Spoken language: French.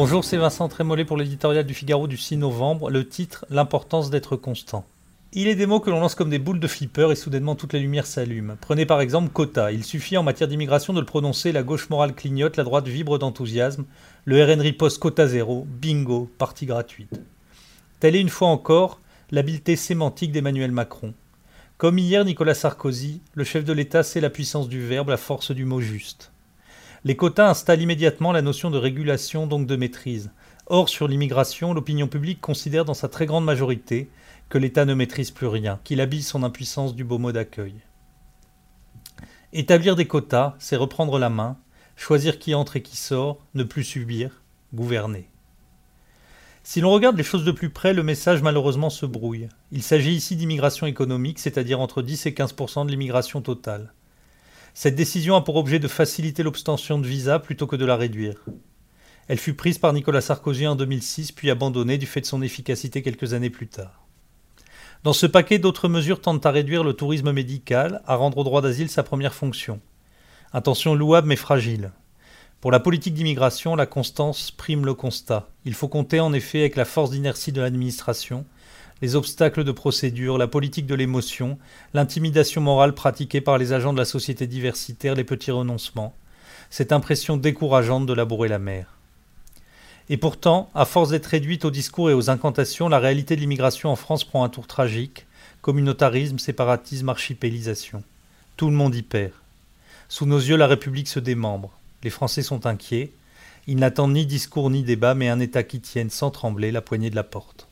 Bonjour, c'est Vincent Trémollet pour l'éditorial du Figaro du 6 novembre. Le titre L'importance d'être constant. Il est des mots que l'on lance comme des boules de flipper et soudainement toutes les lumières s'allument. Prenez par exemple quota. Il suffit en matière d'immigration de le prononcer, la gauche morale clignote, la droite vibre d'enthousiasme. Le RN riposte quota zéro. Bingo, partie gratuite. Telle est une fois encore l'habileté sémantique d'Emmanuel Macron. Comme hier Nicolas Sarkozy, le chef de l'État sait la puissance du verbe, la force du mot juste. Les quotas installent immédiatement la notion de régulation, donc de maîtrise. Or, sur l'immigration, l'opinion publique considère dans sa très grande majorité que l'État ne maîtrise plus rien, qu'il habille son impuissance du beau mot d'accueil. Établir des quotas, c'est reprendre la main, choisir qui entre et qui sort, ne plus subir, gouverner. Si l'on regarde les choses de plus près, le message malheureusement se brouille. Il s'agit ici d'immigration économique, c'est-à-dire entre 10 et 15% de l'immigration totale. Cette décision a pour objet de faciliter l'obtention de visa plutôt que de la réduire. Elle fut prise par Nicolas Sarkozy en 2006 puis abandonnée du fait de son efficacité quelques années plus tard. Dans ce paquet, d'autres mesures tentent à réduire le tourisme médical, à rendre au droit d'asile sa première fonction. Intention louable mais fragile. Pour la politique d'immigration, la constance prime le constat. Il faut compter en effet avec la force d'inertie de l'administration, les obstacles de procédure, la politique de l'émotion, l'intimidation morale pratiquée par les agents de la société diversitaire, les petits renoncements, cette impression décourageante de labourer la mer. Et pourtant, à force d'être réduite aux discours et aux incantations, la réalité de l'immigration en France prend un tour tragique, communautarisme, séparatisme, archipélisation. Tout le monde y perd. Sous nos yeux, la République se démembre. Les Français sont inquiets. Ils n'attendent ni discours ni débat, mais un État qui tienne sans trembler la poignée de la porte.